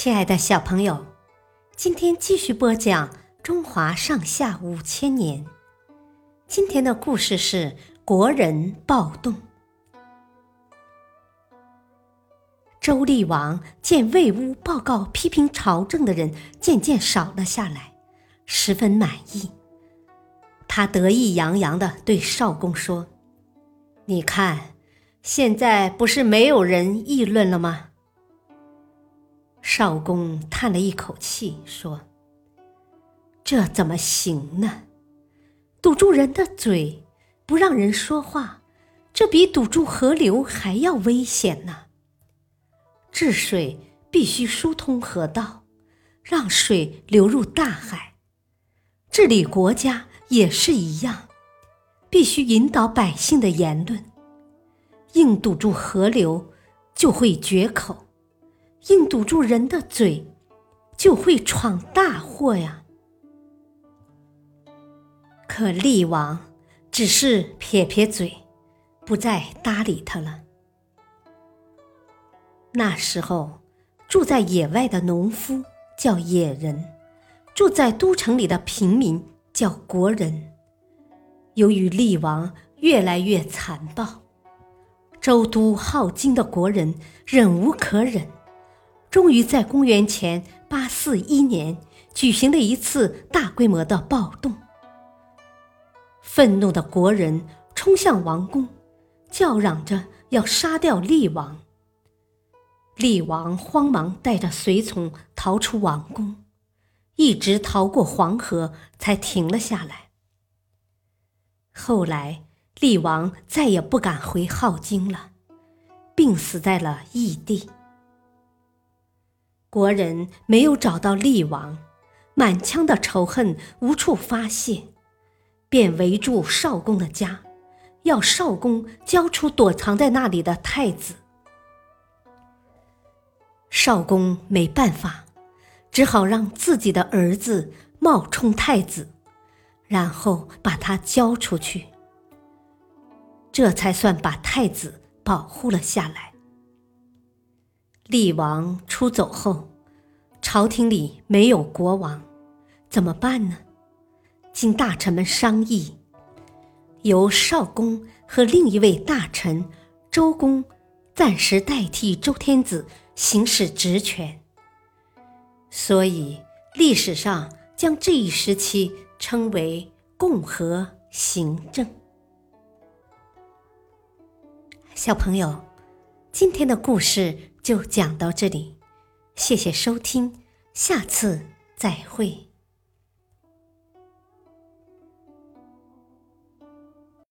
亲爱的小朋友，今天继续播讲《中华上下五千年》。今天的故事是国人暴动。周厉王见魏乌报告批评朝政的人渐渐少了下来，十分满意。他得意洋洋地对少公说：“你看，现在不是没有人议论了吗？”少公叹了一口气，说：“这怎么行呢？堵住人的嘴，不让人说话，这比堵住河流还要危险呢。治水必须疏通河道，让水流入大海；治理国家也是一样，必须引导百姓的言论。硬堵住河流，就会决口。”硬堵住人的嘴，就会闯大祸呀。可厉王只是撇撇嘴，不再搭理他了。那时候，住在野外的农夫叫野人，住在都城里的平民叫国人。由于厉王越来越残暴，周都好京的国人忍无可忍。终于在公元前八四一年举行了一次大规模的暴动。愤怒的国人冲向王宫，叫嚷着要杀掉厉王。厉王慌忙带着随从逃出王宫，一直逃过黄河才停了下来。后来，厉王再也不敢回镐京了，病死在了异地。国人没有找到厉王，满腔的仇恨无处发泄，便围住少公的家，要少公交出躲藏在那里的太子。少公没办法，只好让自己的儿子冒充太子，然后把他交出去，这才算把太子保护了下来。厉王出走后，朝廷里没有国王，怎么办呢？经大臣们商议，由少公和另一位大臣周公暂时代替周天子行使职权。所以历史上将这一时期称为共和行政。小朋友，今天的故事。就讲到这里，谢谢收听，下次再会。